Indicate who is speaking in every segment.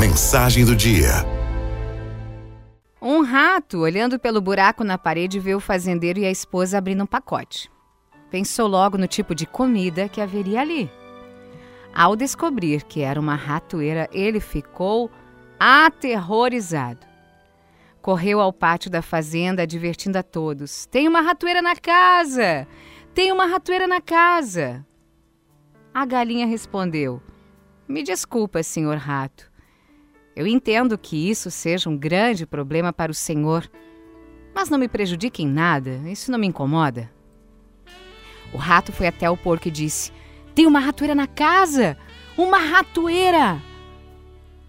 Speaker 1: Mensagem do dia.
Speaker 2: Um rato, olhando pelo buraco na parede, vê o fazendeiro e a esposa abrindo um pacote. Pensou logo no tipo de comida que haveria ali. Ao descobrir que era uma ratoeira, ele ficou aterrorizado. Correu ao pátio da fazenda, advertindo a todos: Tem uma ratoeira na casa! Tem uma ratoeira na casa! A galinha respondeu: Me desculpa, senhor rato. Eu entendo que isso seja um grande problema para o senhor, mas não me prejudique em nada, isso não me incomoda. O rato foi até o porco e disse: Tem uma ratoeira na casa! Uma ratoeira!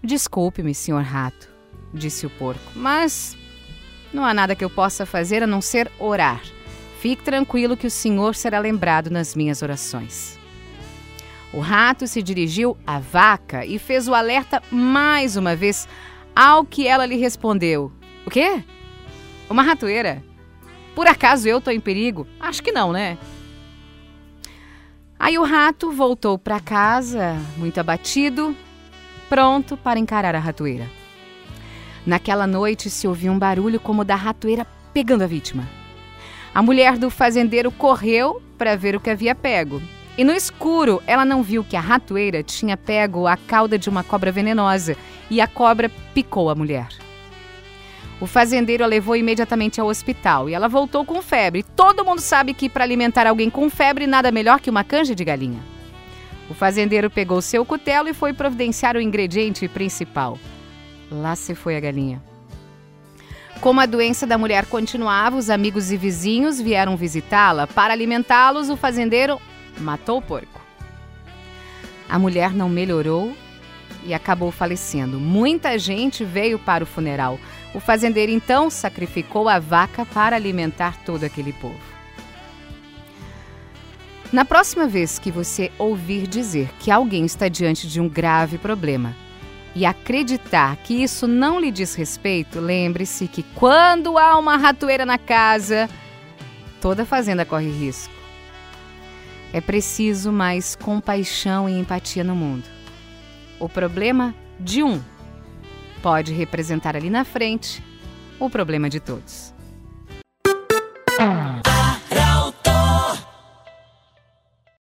Speaker 2: Desculpe-me, senhor rato, disse o porco, mas não há nada que eu possa fazer a não ser orar. Fique tranquilo que o senhor será lembrado nas minhas orações. O rato se dirigiu à vaca e fez o alerta mais uma vez, ao que ela lhe respondeu: O quê? Uma ratoeira? Por acaso eu estou em perigo? Acho que não, né? Aí o rato voltou para casa, muito abatido, pronto para encarar a ratoeira. Naquela noite se ouviu um barulho como da ratoeira pegando a vítima. A mulher do fazendeiro correu para ver o que havia pego e no escuro, ela não viu que a ratoeira tinha pego a cauda de uma cobra venenosa e a cobra picou a mulher. O fazendeiro a levou imediatamente ao hospital e ela voltou com febre. Todo mundo sabe que para alimentar alguém com febre, nada melhor que uma canja de galinha. O fazendeiro pegou seu cutelo e foi providenciar o ingrediente principal. Lá se foi a galinha. Como a doença da mulher continuava, os amigos e vizinhos vieram visitá-la. Para alimentá-los, o fazendeiro matou o porco. A mulher não melhorou e acabou falecendo. Muita gente veio para o funeral. O fazendeiro então sacrificou a vaca para alimentar todo aquele povo. Na próxima vez que você ouvir dizer que alguém está diante de um grave problema e acreditar que isso não lhe diz respeito, lembre-se que quando há uma ratoeira na casa, toda fazenda corre risco. É preciso mais compaixão e empatia no mundo. O problema de um pode representar ali na frente o problema de todos.